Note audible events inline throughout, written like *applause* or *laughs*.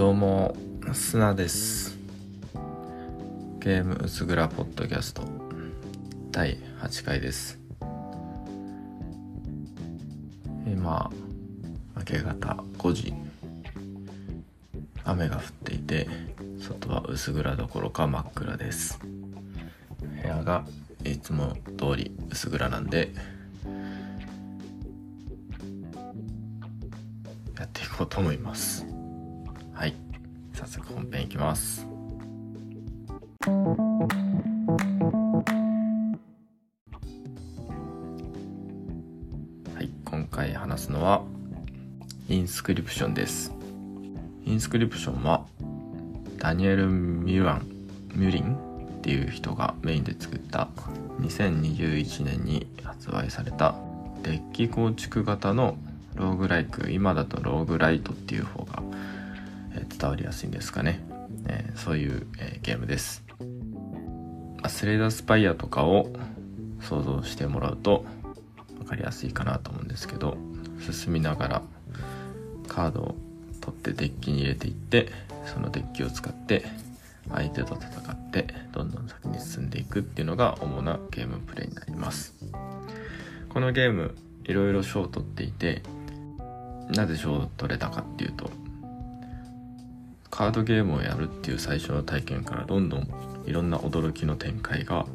どうも砂です。ゲーム薄暗ポッドキャスト。第8回です。今明け方5時。雨が降っていて外は薄暗どころか真っ暗です。部屋がいつも通り薄暗なんでやっていこうと思います。はい。早速本編いきます。はい。今回話すのはインスクリプションです。インスクリプションはダニエル・ミュランミュリンっていう人がメインで作った2021年に発売されたデッキ構築型のローグライク今だとローグライトっていう方が、伝わりやすいんですかね、え、そういう、え、ゲームです。スレイダースパイアとかを想像してもらうと分かりやすいかなと思うんですけど進みながらカードを取ってデッキに入れていってそのデッキを使って相手と戦ってどんどん先に進んでいくっていうのが主なゲームプレイになります。このゲームいろいろ賞を取っていてなぜ賞を取れたかっていうとカードゲームをやるっていう最初の体験からどんどんいろんな驚きの展開が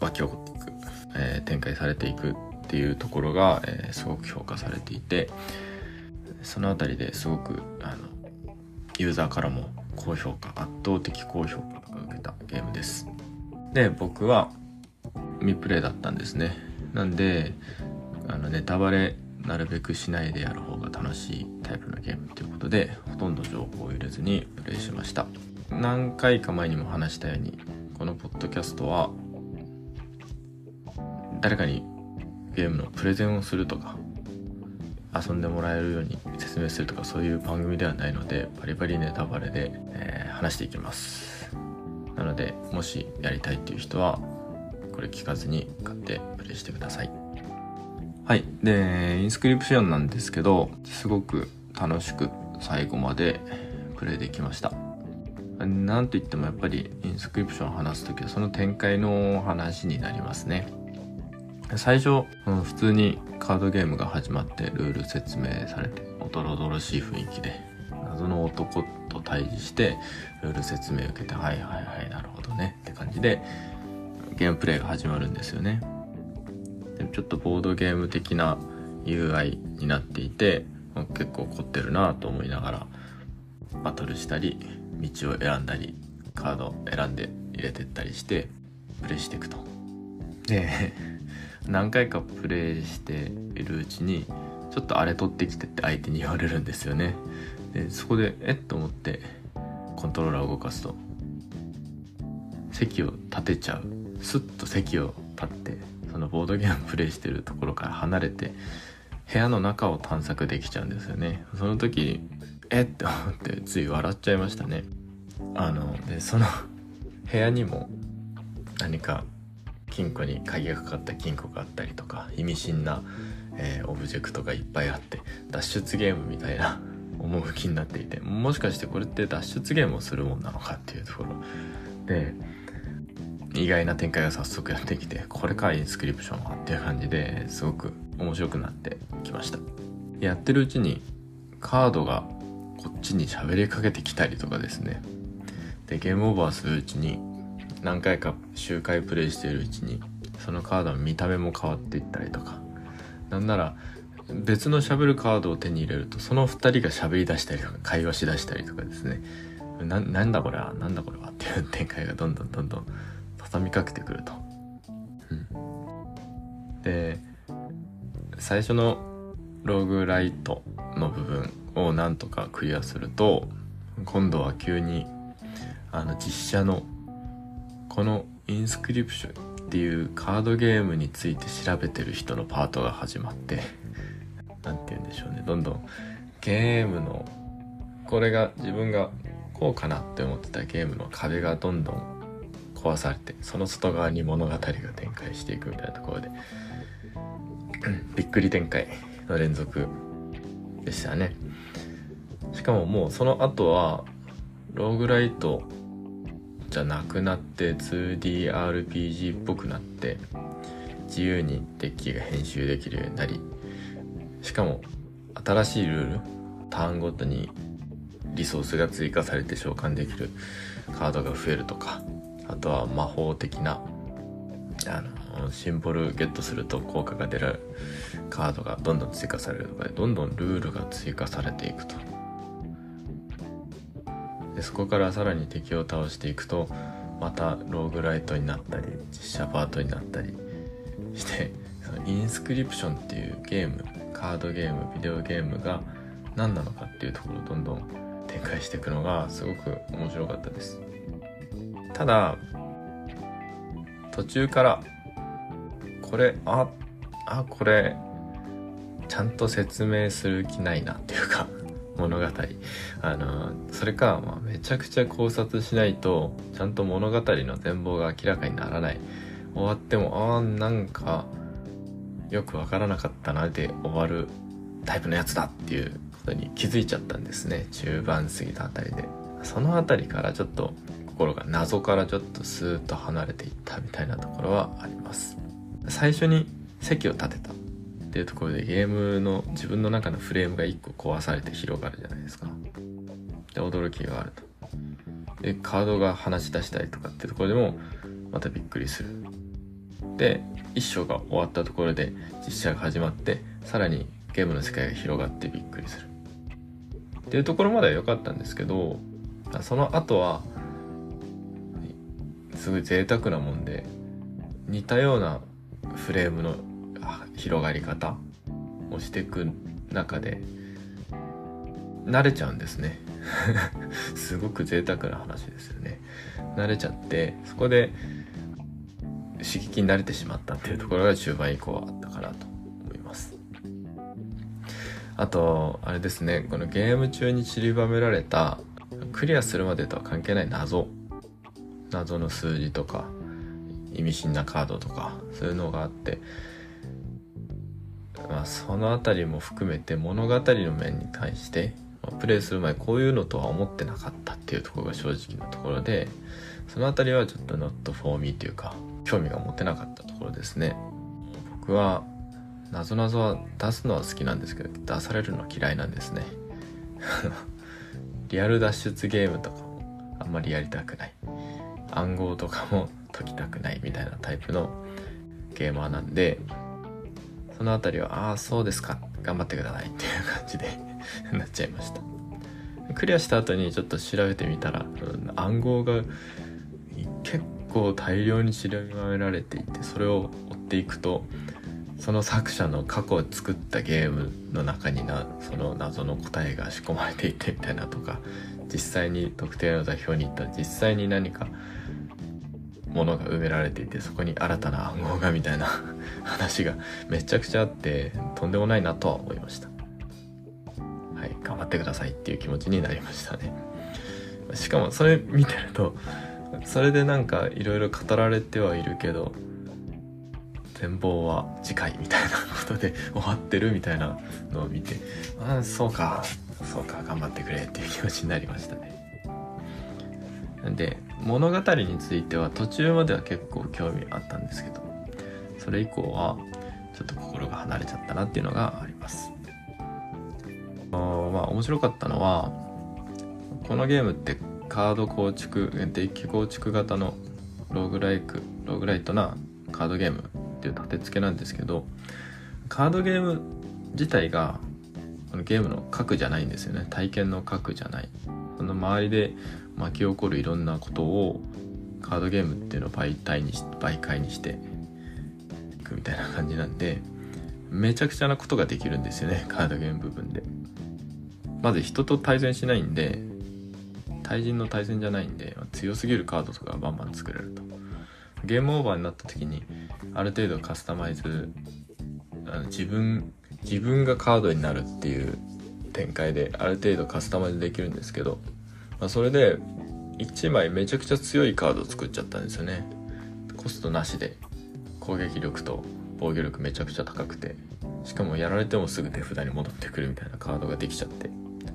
湧き起こっていく、えー、展開されていくっていうところが、えー、すごく評価されていてその辺りですごくあのユーザーからも高評価圧倒的高評価が受けたゲームです。で僕は未プレイだったんですね。なんであのネタバレなるべくしないでやる方が楽しいタイプのゲームということでほとんど情報を入れずにプレイしました。何回か前にも話したようにこのポッドキャストは誰かにゲームのプレゼンをするとか遊んでもらえるように説明するとかそういう番組ではないのでバリバリネタバレで、えー、話していきます。なのでもしやりたいっていう人はこれ聞かずに買ってプレイしてください。はい。でインスクリプションなんですけどすごく楽しく最後までプレイできました。なんといってもやっぱりインスクリプションを話す時はその展開の話になりますね。最初、普通にカードゲームが始まってルール説明されておどろどろしい雰囲気で謎の男と対峙してルール説明を受けてはいはいはいなるほどねって感じでゲームプレイが始まるんですよね。でちょっとボードゲーム的な UI になっていて結構凝ってるなと思いながらバトルしたり道を選んだりカードを選んで入れてったりしてプレイしていくと。で何回かプレイしているうちにちょっとあれ取ってきてって相手に言われるんですよね。でそこでえっと思ってコントローラーを動かすと席を立てちゃう。スッと席を立ってそのボードゲームプレイしてるところから離れて部屋の中を探索できちゃうんですよね。その時えっ？て思ってつい笑っちゃいましたね。あのでその部屋にも何か金庫に鍵がかかった金庫があったりとか意味深な、えー、オブジェクトがいっぱいあって脱出ゲームみたいな趣になっていてもしかしてこれって脱出ゲームをするもんなのかっていうところ。で意外な展開が早速やってきてこれか Inscryption はっていう感じですごく面白くなってきました。やってるうちにカードがこっちに喋りかけてきたりとかですね。でゲームオーバーするうちに何回か周回プレイしているうちにそのカードの見た目も変わっていったりとか。なんなら別の喋るカードを手に入れるとその2人が喋り出したりとか会話しだしたりとかですね。ななんだこれはなんだこれはっていう展開がどんどんどんどん畳みかけてくると。うん、で最初のログライトの部分をなんとかクリアすると今度は急にあの実写のこのインスクリプションっていうカードゲームについて調べてる人のパートが始まって何て言うんでしょうねどんどんゲームのこれが自分がこうかなって思ってたゲームの壁がどんどん壊されてその外側に物語が展開していくみたいなところでびっくり展開の連続でしたね。しかももうその後はローグライトじゃなくなって 2DRPG っぽくなって自由にデッキが編集できるようになりしかも新しいルールターンごとにリソースが追加されて召喚できるカードが増えるとかあとは魔法的なあのシンボルゲットすると効果が出るカードがどんどん追加されるとかでどんどんルールが追加されていくと。でそこからさらに敵を倒していくとまたローグライトになったり実写パートになったりしてそのインスクリプションっていうゲームカードゲームビデオゲームが何なのかっていうところをどんどん展開していくのがすごく面白かったです。ただ途中からこれああこれちゃんと説明する気ないなっていうか *laughs* 物語。あのそれか、まあ、めちゃくちゃ考察しないとちゃんと物語の全貌が明らかにならない。終わってもああなんかよくわからなかったなで終わるタイプのやつだっていうことに気づいちゃったんですね。中盤過ぎたあたりで。そのあたりからちょっと心が謎からちょっとスーッと離れていったみたいなところはあります。最初に席を立てたっていうところでゲームの自分の中のフレームが1個壊されて広がるじゃないですか。で驚きがあると。でカードが話し出したりとかっていうところでもまたびっくりする。で一章が終わったところで実写が始まってさらにゲームの世界が広がってびっくりする。っていうところまでは良かったんですけどその後はすごい贅沢なもんで似たようなフレームの広がり方をしていく中で慣れちゃうんですね。*laughs* すごく贅沢な話ですよね。慣れちゃってそこで刺激に慣れてしまったっていうところが中盤以降はあったかなと思います。あとあれですね。このゲーム中に散りばめられたクリアするまでとは関係ない謎。謎の数字とか意味深なカードとかそういうのがあってまあその辺りも含めて物語の面に対してまプレイする前こういうのとは思ってなかったっていうところが正直なところでその辺りはちょっと not for me というか興味が持てなかったところですね。僕はなぞなぞは出すのは好きなんですけど出されるのは嫌いなんですね。*laughs* リアル脱出ゲームとかもあんまりやりたくない。暗号とかも解きたくないみたいなタイプのゲーマーなんでその辺りはああそうですか。頑張ってくださいっていう感じで *laughs* なっちゃいました。クリアした後にちょっと調べてみたら暗号が結構大量に調べられていてそれを追っていくとその作者の過去を作ったゲームの中になその謎の答えが仕込まれていてみたいなとか実際に特定の座標に行ったら実際に何かものが埋められていてそこに新たな暗号がみたいな話がめちゃくちゃあってとんでもないなとは思いました。はい頑張ってくださいっていう気持ちになりましたね。しかもそれ見てるとそれでなんかいろいろ語られてはいるけど全貌は次回みたいなことで終わってるみたいなのを見てああそうかそうか頑張ってくれっていう気持ちになりましたね。で物語については途中までは結構興味あったんですけどそれ以降はちょっと心が離れちゃったなっていうのがあります。あまあ面白かったのはこのゲームってカード構築デッキ構築型のローグライクローグライトなカードゲームっていう立て付けなんですけどカードゲーム自体がこのゲームの核じゃないんですよね。体験の核じゃない。その周りで巻き起こるいろんなことをカードゲームっていうのを媒体にし媒介にしていくみたいな感じなんでめちゃくちゃなことができるんですよねカードゲーム部分で。まず人と対戦しないんで対人の対戦じゃないんで強すぎるカードとかバンバン作れると。ゲームオーバーになった時にある程度カスタマイズあの自分自分がカードになるっていう展開である程度カスタマイズできるんですけどまあ、それで1枚めちゃくちゃ強いカードを作っちゃったんですよね。コストなしで。攻撃力と防御力めちゃくちゃ高くて。しかもやられてもすぐ手札に戻ってくるみたいなカードができちゃって。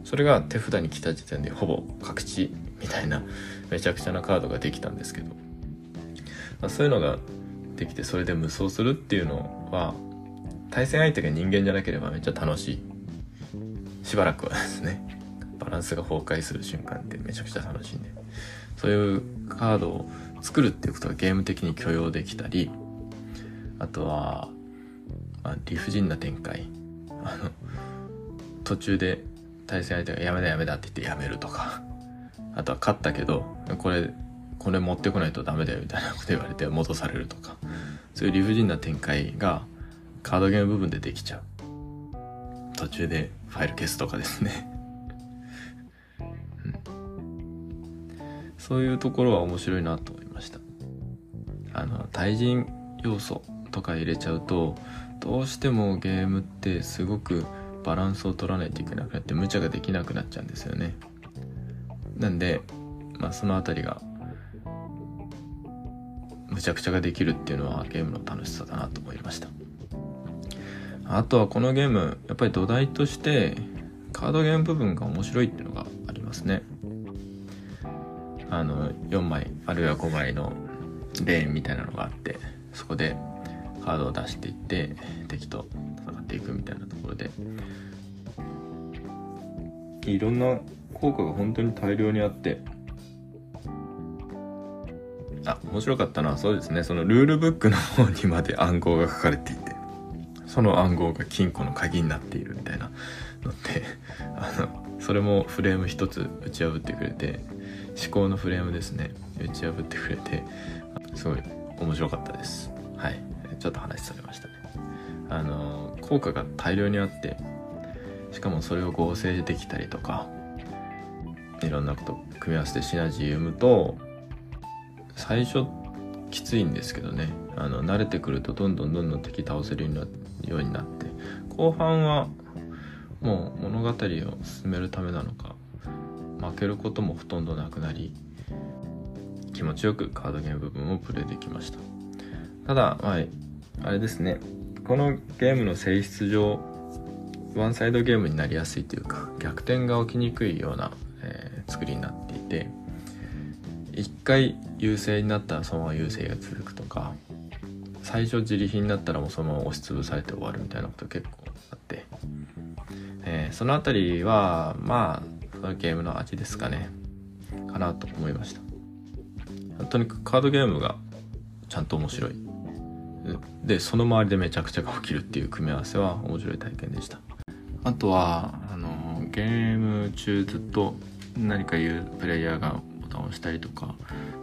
それが手札に来た時点でほぼ各地みたいなめちゃくちゃなカードができたんですけど、まあ、そういうのができてそれで無双するっていうのは対戦相手が人間じゃなければめっちゃ楽しい。しばらくはですね。バランスが崩壊する瞬間ってめちゃくちゃ楽しいんでそういうカードを作るっていうことがゲーム的に許容できたりあとは、まあ、理不尽な展開。あの途中で対戦相手がやめだやめだって言ってやめるとか。あとは勝ったけどこれこれ持ってこないとダメだよみたいなこと言われて戻されるとか。そういう理不尽な展開がカードゲーム部分でできちゃう。途中でファイル消すとかですね。そういうところは面白いなと思いました。あの対人要素とか入れちゃうとどうしてもゲームってすごくバランスを取らないといけなくなって無茶ができなくなっちゃうんですよね。なんで、まあ、その辺りがむちゃくちゃができるっていうのはゲームの楽しさだなと思いました。あとはこのゲームやっぱり土台としてカードゲーム部分が面白いっていうのがありますね。あの4枚あるいは5枚のレーンみたいなのがあってそこでカードを出していって敵と戦っていくみたいなところで。いろんな効果が本当に大量にあって。あ面白かったのはそうですね。そのルールブックの方にまで暗号が書かれていてその暗号が金庫の鍵になっているみたいなのってあのそれもフレーム一つ打ち破ってくれて思考のフレームですね。打ち破ってくれてすごい面白かったです。はい。ちょっと話されましたね。あの効果が大量にあってしかもそれを合成できたりとかいろんなこと組み合わせてシナジー読むと最初きついんですけどね。あの慣れてくるとどんどんどんどん敵倒せるようになって後半はもう物語を進めるためなのか負けることもほとんどなくなり気持ちよくカードゲーム部分をプレイできました。ただまああれですね。このゲームの性質上ワンサイドゲームになりやすいというか逆転が起きにくいような、えー、作りになっていて一回優勢になったらそのまま優勢が続くとか最初自利品になったらもうそのまま押しつぶされて終わるみたいなこと結構あって、えー、その辺りはまあそのゲームの味ですかね。かなと思いました。とにかくカードゲームがちゃんと面白い。でその周りでめちゃくちゃが起きるっていう組み合わせは面白い体験でした。あとはあのゲーム中ずっと何か言うプレイヤーがボタンを押したりとか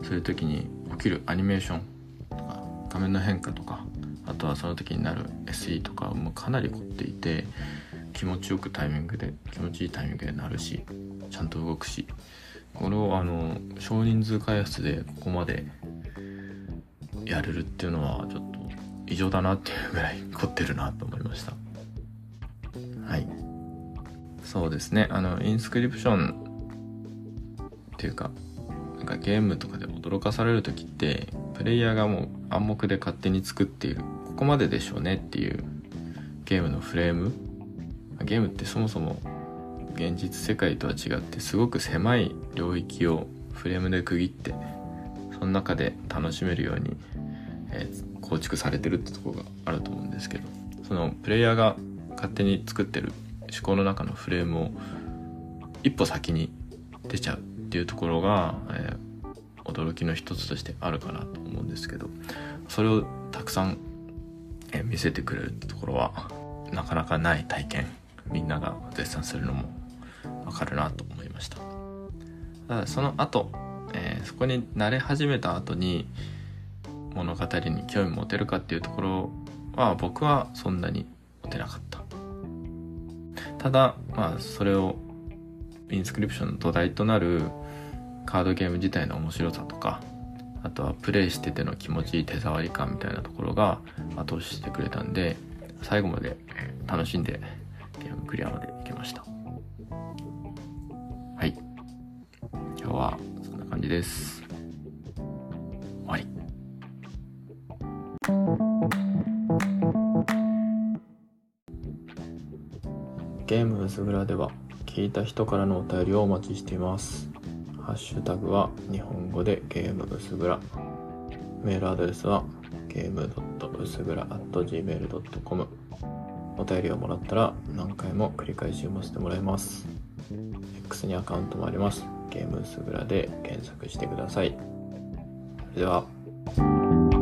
そういう時に起きるアニメーションとか画面の変化とかあとはその時になる SE とかもかなり凝っていて気持ちよくタイミングで気持ちいいタイミングでなるしちゃんと動くしこれをあの少人数開発でここまでやれるっていうのはちょっと異常だなっていうぐらい凝ってるなと思いました。はい。そうですね。あのインスクリプションっていうかなんかゲームとかで驚かされる時ってプレイヤーがもう暗黙で勝手に作っているここまででしょうねっていうゲームのフレームゲームってそもそも現実世界とは違ってすごく狭い領域をフレームで区切ってその中で楽しめるように、えー、構築されてるってところがあると思うんですけどそのプレイヤーが勝手に作ってる思考の中のフレームを一歩先に出ちゃうっていうところが、えー、驚きの一つとしてあるかなと思うんですけどそれをたくさん、えー、見せてくれるってところはなかなかない体験みんなが絶賛するのもわかるなと思いました。ただその後、えー、そこに慣れ始めた後に物語に興味持てるかっていうところは僕はそんなに持てなかった。ただまあそれをインスクリプションの土台となるカードゲーム自体の面白さとかあとはプレイしてての気持ちいい手触り感みたいなところが後押ししてくれたんで最後まで楽しんでゲームクリアまで行けました。はい。今日はそんな感じです。終わり。ゲーム薄暗では聞いた人からのお便りをお待ちしています。ハッシュタグは日本語でゲーム薄暗。メールアドレスはゲーム薄暗 gmail.com お便りをもらったら何回も繰り返し読ませてもらいます。X にアカウントもあります。ゲームスグラで検索してください。それでは。